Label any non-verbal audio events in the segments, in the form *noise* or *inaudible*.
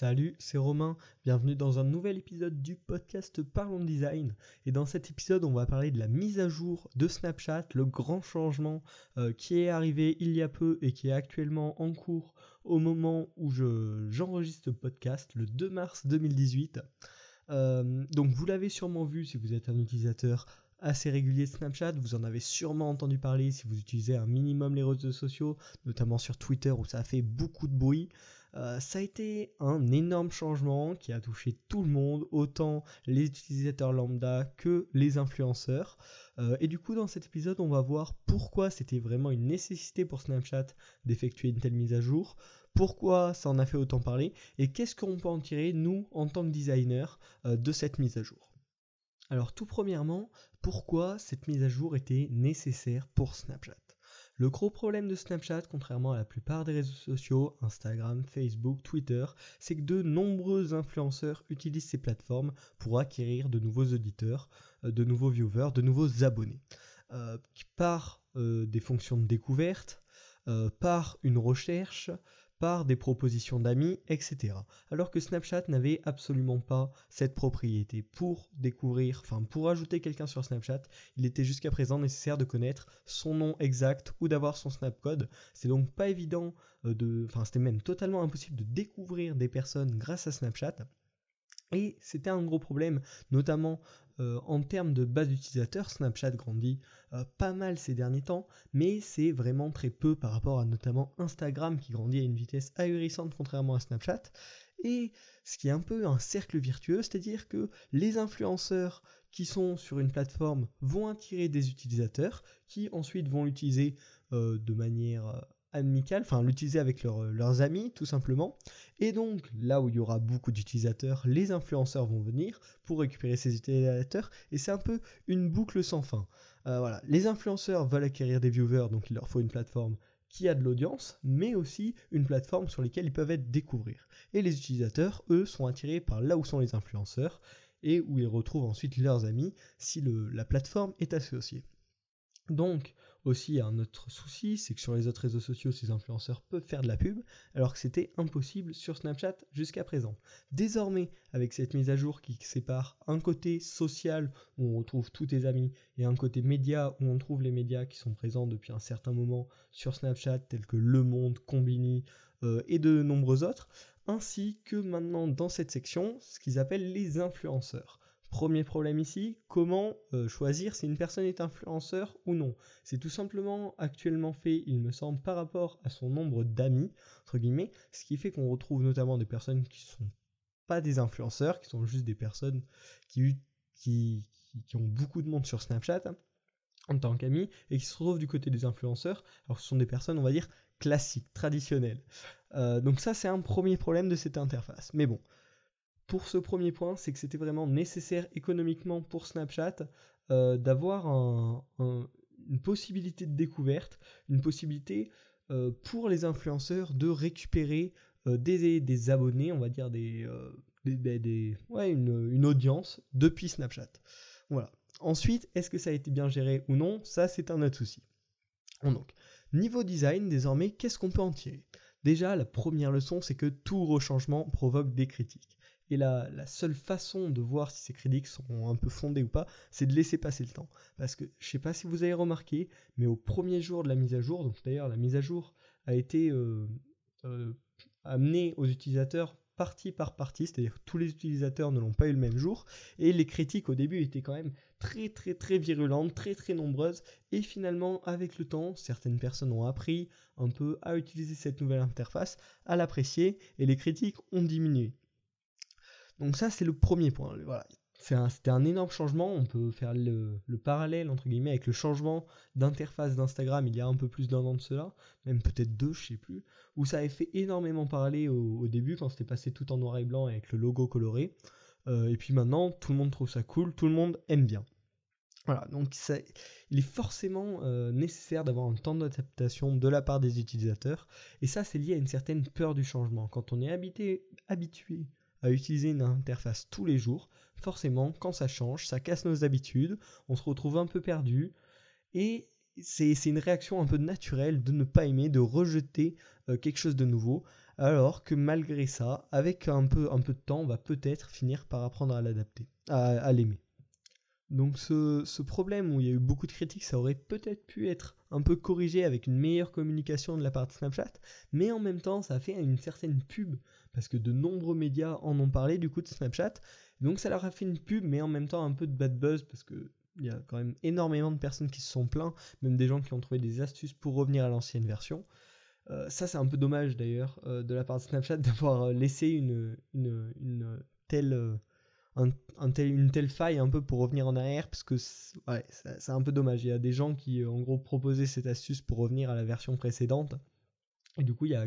Salut, c'est Romain, bienvenue dans un nouvel épisode du podcast Parlons Design. Et dans cet épisode, on va parler de la mise à jour de Snapchat, le grand changement euh, qui est arrivé il y a peu et qui est actuellement en cours au moment où j'enregistre ce podcast, le 2 mars 2018. Euh, donc vous l'avez sûrement vu si vous êtes un utilisateur assez régulier de Snapchat, vous en avez sûrement entendu parler si vous utilisez un minimum les réseaux sociaux, notamment sur Twitter où ça fait beaucoup de bruit. Euh, ça a été un énorme changement qui a touché tout le monde, autant les utilisateurs lambda que les influenceurs. Euh, et du coup, dans cet épisode, on va voir pourquoi c'était vraiment une nécessité pour Snapchat d'effectuer une telle mise à jour, pourquoi ça en a fait autant parler, et qu'est-ce qu'on peut en tirer, nous, en tant que designers, euh, de cette mise à jour. Alors tout premièrement, pourquoi cette mise à jour était nécessaire pour Snapchat? Le gros problème de Snapchat, contrairement à la plupart des réseaux sociaux, Instagram, Facebook, Twitter, c'est que de nombreux influenceurs utilisent ces plateformes pour acquérir de nouveaux auditeurs, euh, de nouveaux viewers, de nouveaux abonnés. Euh, par euh, des fonctions de découverte, par une recherche, par des propositions d'amis, etc. Alors que Snapchat n'avait absolument pas cette propriété. Pour découvrir, enfin pour ajouter quelqu'un sur Snapchat, il était jusqu'à présent nécessaire de connaître son nom exact ou d'avoir son Snapcode. C'est donc pas évident euh, de, enfin c'était même totalement impossible de découvrir des personnes grâce à Snapchat. Et c'était un gros problème, notamment euh, en termes de base d'utilisateurs. Snapchat grandit euh, pas mal ces derniers temps, mais c'est vraiment très peu par rapport à notamment Instagram qui grandit à une vitesse ahurissante contrairement à Snapchat. Et ce qui est un peu un cercle virtueux, c'est-à-dire que les influenceurs qui sont sur une plateforme vont attirer des utilisateurs qui ensuite vont l'utiliser euh, de manière amical, enfin l'utiliser avec leurs amis tout simplement. Et donc là où il y aura beaucoup d'utilisateurs, les influenceurs vont venir pour récupérer ces utilisateurs et c'est un peu une boucle sans fin. Euh, voilà, les influenceurs veulent acquérir des viewers, donc il leur faut une plateforme qui a de l'audience, mais aussi une plateforme sur laquelle ils peuvent être découvrir. Et les utilisateurs, eux, sont attirés par là où sont les influenceurs et où ils retrouvent ensuite leurs amis si la plateforme est associée. Donc, aussi, un autre souci, c'est que sur les autres réseaux sociaux, ces influenceurs peuvent faire de la pub, alors que c'était impossible sur Snapchat jusqu'à présent. Désormais, avec cette mise à jour qui sépare un côté social, où on retrouve tous tes amis, et un côté média, où on trouve les médias qui sont présents depuis un certain moment sur Snapchat, tels que Le Monde, Combini, euh, et de nombreux autres, ainsi que maintenant dans cette section, ce qu'ils appellent les influenceurs. Premier problème ici, comment euh, choisir si une personne est influenceur ou non C'est tout simplement actuellement fait, il me semble, par rapport à son nombre d'amis, entre guillemets, ce qui fait qu'on retrouve notamment des personnes qui sont pas des influenceurs, qui sont juste des personnes qui, ont beaucoup de monde sur Snapchat en tant qu'amis et qui se retrouvent du côté des influenceurs, alors ce sont des personnes, on va dire, classiques, traditionnelles. Euh, donc ça, c'est un premier problème de cette interface. Mais bon, pour ce premier point, c'est que c'était vraiment nécessaire économiquement pour Snapchat euh, d'avoir une possibilité de découverte, une possibilité euh, pour les influenceurs de récupérer euh, des, abonnés, on va dire des, des, une, audience depuis Snapchat. Ensuite, est-ce que ça a été bien géré ou non? Ça, c'est un autre souci. Donc, niveau design, désormais, qu'est-ce qu'on peut en tirer? Déjà, la première leçon, c'est que tout rechangement provoque des critiques. Et la, seule façon de voir si ces critiques sont un peu fondées ou pas, c'est de laisser passer le temps. Parce que je ne sais pas si vous avez remarqué, mais au premier jour de la mise à jour, donc d'ailleurs la mise à jour a été euh, euh, amenée aux utilisateurs partie par partie, c'est-à-dire tous les utilisateurs ne l'ont pas eu le même jour, et les critiques au début étaient quand même très très très virulentes, très très nombreuses, et finalement avec le temps, certaines personnes ont appris un peu à utiliser cette nouvelle interface, à l'apprécier, et les critiques ont diminué. Donc ça, c'est le premier point. Voilà. C'était un, énorme changement. On peut faire le, parallèle entre guillemets avec le changement d'interface d'Instagram il y a un peu plus d'un an de cela, même peut-être deux, je sais plus, où ça avait fait énormément parler au, début quand c'était passé tout en noir et blanc avec le logo coloré. Euh, et puis maintenant, tout le monde trouve ça cool, tout le monde aime bien. Voilà, donc il est forcément euh, nécessaire d'avoir un temps d'adaptation de la part des utilisateurs, et ça c'est lié à une certaine peur du changement. Quand on est habitué à utiliser une interface tous les jours, forcément, quand ça change, ça casse nos habitudes, on se retrouve un peu perdu, et c'est une réaction un peu naturelle de ne pas aimer, de rejeter euh, quelque chose de nouveau. alors que malgré ça, avec un peu, un peu de temps, on va peut-être finir par apprendre à l'adapter, à, l'aimer. Donc ce, ce, problème où il y a eu beaucoup de critiques, ça aurait peut-être pu être un peu corrigé avec une meilleure communication de la part de Snapchat, mais en même temps ça a fait une certaine pub, parce que de nombreux médias en ont parlé du coup de Snapchat, donc ça leur a fait une pub, mais en même temps un peu de bad buzz, parce que il y a quand même énormément de personnes qui se sont plaints, même des gens qui ont trouvé des astuces pour revenir à l'ancienne version. Euh, ça, c'est un peu dommage d'ailleurs euh, de la part de Snapchat *laughs* d'avoir euh, laissé une, une, telle, une telle faille un peu pour revenir en arrière, parce que c'est un peu dommage. Il y a des gens qui, en gros, proposaient cette astuce pour revenir à la version précédente. Et du coup, il y a.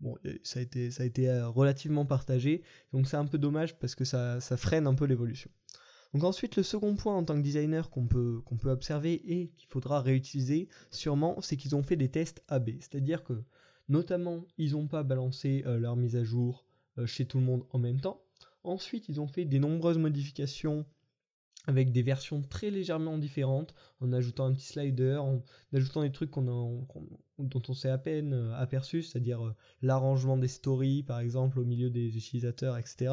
Bon, ça a été, été relativement partagé. Donc c'est un peu dommage parce que ça, freine un peu l'évolution. Donc ensuite, le second point en tant que designer qu'on peut, qu'on peut observer et qu'il faudra réutiliser sûrement, c'est qu'ils ont fait des tests AB. C'est-à-dire que notamment, ils n'ont pas balancé euh, leur mise à jour euh, chez tout le monde en même temps. Ensuite, ils ont fait des nombreuses modifications avec des versions très légèrement différentes, en ajoutant un petit slider, en ajoutant des trucs dont on s'est à peine euh, aperçu, c'est-à-dire euh, l'arrangement des stories par exemple au milieu des utilisateurs, etc.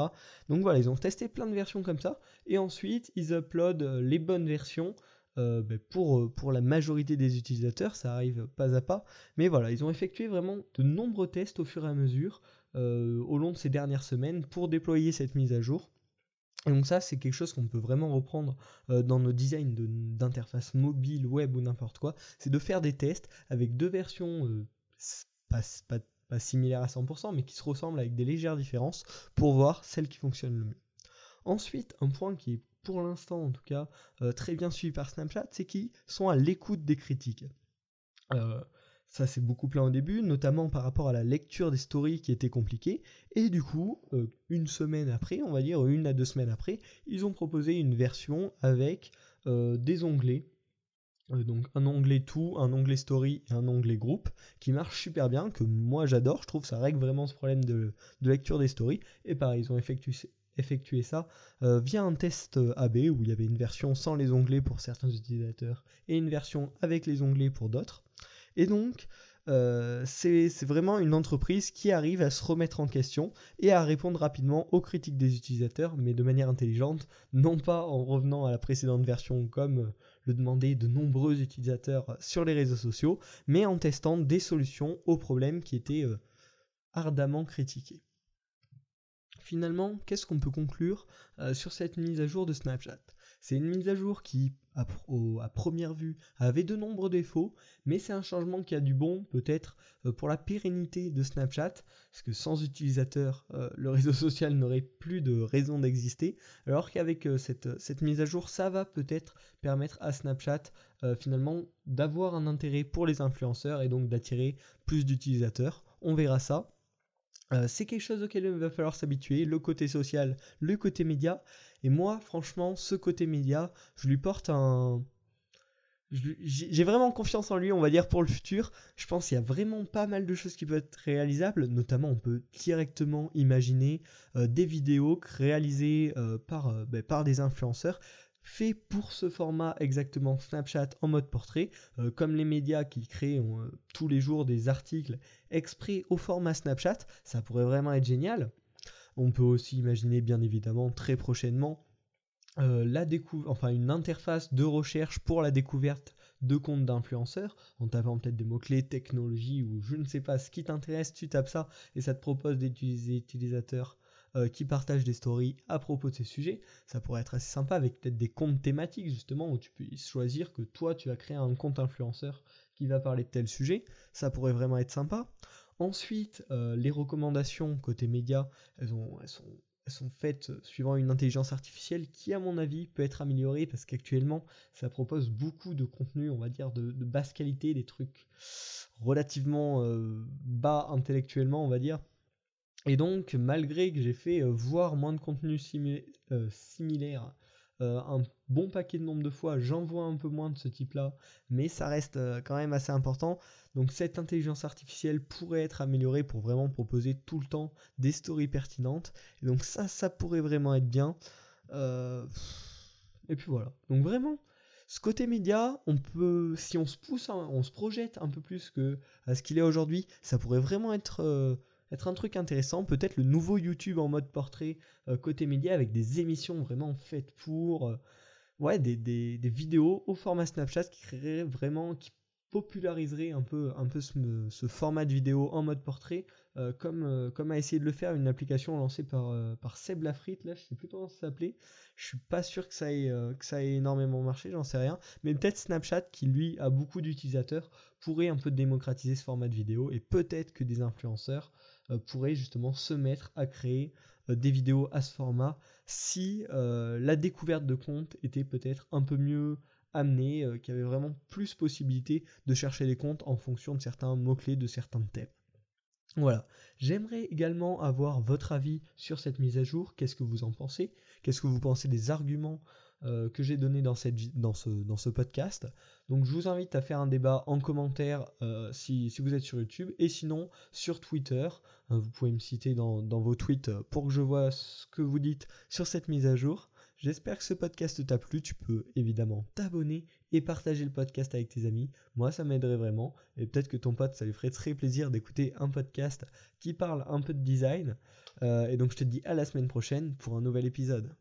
Donc voilà, ils ont testé plein de versions comme ça, et ensuite ils uploadent euh, les bonnes versions. Ben, pour, pour la majorité des utilisateurs, ça arrive pas à pas, mais voilà, ils ont effectué vraiment de nombreux tests au fur et à mesure au long de ces dernières semaines pour déployer cette mise à jour. Et donc ça, c'est quelque chose qu'on peut vraiment reprendre euh, dans nos designs d'interface mobile, web ou n'importe quoi. C'est de faire des tests avec deux versions euh, pas, similaires à 100%, mais qui se ressemblent avec des légères différences pour voir celle qui fonctionne le mieux. Ensuite, un point qui est pour l'instant en tout cas euh, très bien suivi par Snapchat, c'est qu'ils sont à l'écoute des critiques. Ça c'est beaucoup plein au début, notamment par rapport à la lecture des stories qui était compliquée. Et du coup, euh, une semaine après, on va dire une à deux semaines après, ils ont proposé une version avec euh, des onglets. Euh, donc un onglet tout, un onglet story et un onglet groupe qui marche super bien, que moi j'adore, je trouve ça règle vraiment ce problème de, lecture des stories. Et pareil, ils ont effectué, ça via un test AB où il y avait une version sans les onglets pour certains utilisateurs et une version avec les onglets pour d'autres. Et donc, euh, c'est vraiment une entreprise qui arrive à se remettre en question et à répondre rapidement aux critiques des utilisateurs, mais de manière intelligente, non pas en revenant à la précédente version comme euh, le demandaient de nombreux utilisateurs sur les réseaux sociaux, mais en testant des solutions aux problèmes qui étaient euh, ardemment critiqués. Finalement, qu'est-ce qu'on peut conclure sur cette mise à jour de Snapchat? C'est une mise à jour qui à, première vue avait de nombreux défauts, mais c'est un changement qui a du bon peut-être euh, pour la pérennité de Snapchat, parce que sans utilisateurs, euh, le réseau social n'aurait plus de raison d'exister, alors qu'avec euh, cette, cette, mise à jour, ça va peut-être permettre à Snapchat finalement d'avoir un intérêt pour les influenceurs et donc d'attirer plus d'utilisateurs. On verra ça. c'est quelque chose auquel il va falloir s'habituer, le côté social, le côté média, et moi, franchement, ce côté média, je lui porte un. J'ai vraiment confiance en lui, on va dire, pour le futur. Je pense qu'il y a vraiment pas mal de choses qui peuvent être réalisables. Notamment, on peut directement imaginer euh, des vidéos réalisées euh, par, euh, ben, par des influenceurs fait pour ce format exactement Snapchat en mode portrait, comme les médias qui créent tous les jours des articles exprès au format Snapchat, ça pourrait vraiment être génial. On peut aussi imaginer bien évidemment très prochainement euh, la enfin une interface de recherche pour la découverte de comptes d'influenceurs, en tapant peut-être des mots-clés technologie ou je ne sais pas ce qui t'intéresse, tu tapes ça et ça te propose d'utiliser utilisateurs euh, qui partagent des stories à propos de ces sujets. Ça pourrait être assez sympa avec peut-être des comptes thématiques justement où tu peux choisir que toi tu as créé un compte influenceur qui va parler de tel sujet. Ça pourrait vraiment être sympa. Ensuite, euh, les recommandations côté médias, elles, sont, faites suivant une intelligence artificielle qui, à mon avis, peut être améliorée parce qu'actuellement, ça propose beaucoup de contenu, on va dire, de, basse qualité, des trucs relativement euh, bas intellectuellement, on va dire. Et donc, malgré que j'ai fait euh, voir moins de contenu similaire euh, un bon paquet de nombre de fois, j'en vois un peu moins de ce type-là, mais ça reste euh, quand même assez important. Donc cette intelligence artificielle pourrait être améliorée pour vraiment proposer tout le temps des stories pertinentes. Donc ça, ça pourrait vraiment être bien. Euh, et puis voilà. Donc vraiment, ce côté média, on peut, si on se pousse, on se projette un peu plus que à ce qu'il est aujourd'hui, ça pourrait vraiment être être un truc intéressant, peut-être le nouveau YouTube en mode portrait côté média avec des émissions vraiment faites pour, ouais, des, des, vidéos au format Snapchat qui créeraient vraiment, qui populariserait un peu, un peu ce, format de vidéo en mode portrait, euh, comme, euh, comme a essayé de le faire une application lancée par, euh, par Seb Lafrite, là je sais plus comment ça s'appelait, je suis pas sûr que ça ait, que ça ait énormément marché, j'en sais rien, mais peut-être Snapchat qui lui a beaucoup d'utilisateurs pourrait un peu démocratiser ce format de vidéo et peut-être que des influenceurs pourraient justement se mettre à créer des vidéos à ce format si la découverte de comptes était peut-être un peu mieux amené, euh, qui avait vraiment plus possibilité de chercher les comptes en fonction de certains mots-clés, de certains thèmes. Voilà, j'aimerais également avoir votre avis sur cette mise à jour, qu'est-ce que vous en pensez, qu'est-ce que vous pensez des arguments euh, que j'ai donnés dans, ce, podcast. Donc je vous invite à faire un débat en commentaire euh, si, vous êtes sur YouTube et sinon sur Twitter. vous pouvez me citer dans, dans, vos tweets pour que je vois ce que vous dites sur cette mise à jour. J'espère que ce podcast t'a plu. Tu peux évidemment t'abonner et partager le podcast avec tes amis. Moi, ça m'aiderait vraiment. Et peut-être que ton pote, ça lui ferait très plaisir d'écouter un podcast qui parle un peu de design. Euh, et donc, je te dis à la semaine prochaine pour un nouvel épisode.